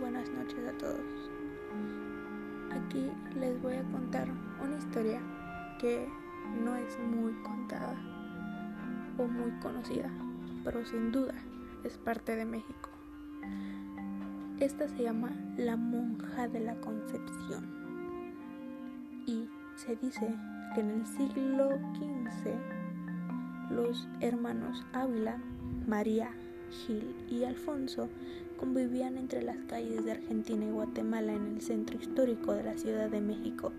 buenas noches a todos. Aquí les voy a contar una historia que no es muy contada o muy conocida, pero sin duda es parte de México. Esta se llama La monja de la Concepción y se dice que en el siglo XV los hermanos Ávila, María, Gil y Alfonso convivían entre las calles de Argentina y Guatemala en el centro histórico de la Ciudad de México,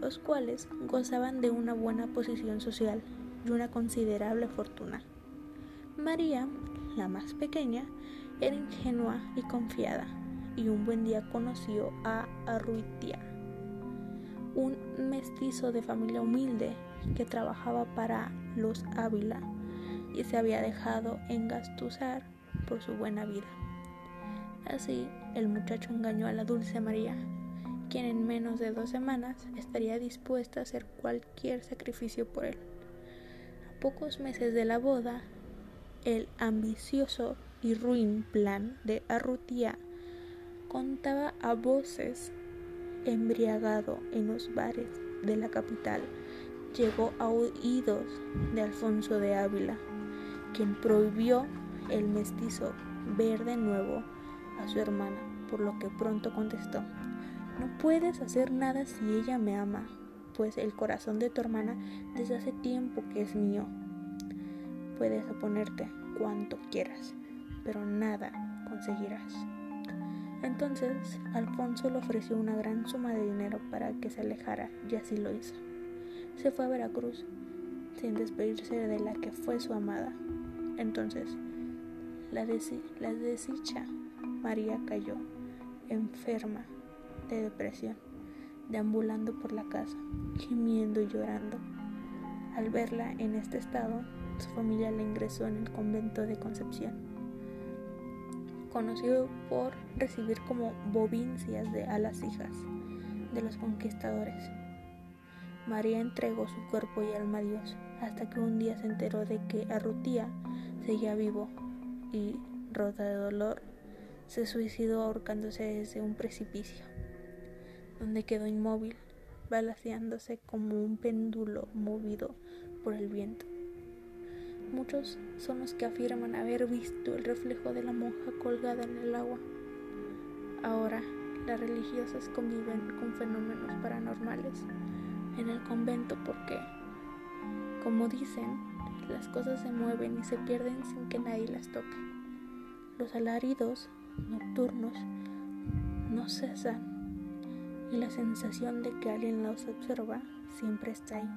los cuales gozaban de una buena posición social y una considerable fortuna. María, la más pequeña, era ingenua y confiada, y un buen día conoció a Arruitia, un mestizo de familia humilde que trabajaba para los Ávila y se había dejado engastusar por su buena vida. Así, el muchacho engañó a la dulce María, quien en menos de dos semanas estaría dispuesta a hacer cualquier sacrificio por él. A pocos meses de la boda, el ambicioso y ruin plan de Arrutia contaba a voces embriagado en los bares de la capital llegó a oídos de Alfonso de Ávila, quien prohibió el mestizo ver de nuevo a su hermana, por lo que pronto contestó, no puedes hacer nada si ella me ama, pues el corazón de tu hermana desde hace tiempo que es mío. Puedes oponerte cuanto quieras, pero nada conseguirás. Entonces Alfonso le ofreció una gran suma de dinero para que se alejara y así lo hizo. Se fue a Veracruz sin despedirse de la que fue su amada. Entonces, la, desdicha María cayó enferma de depresión, deambulando por la casa, gimiendo y llorando. Al verla en este estado, su familia la ingresó en el convento de Concepción, conocido por recibir como bovincias de, a las hijas de los conquistadores. María entregó su cuerpo y alma a Dios, hasta que un día se enteró de que Arrutía seguía vivo y, rota de dolor, se suicidó ahorcándose desde un precipicio, donde quedó inmóvil, balanceándose como un péndulo movido por el viento. Muchos son los que afirman haber visto el reflejo de la monja colgada en el agua. Ahora, las religiosas conviven con fenómenos paranormales en el convento porque, como dicen, las cosas se mueven y se pierden sin que nadie las toque. Los alaridos nocturnos no cesan y la sensación de que alguien los observa siempre está ahí.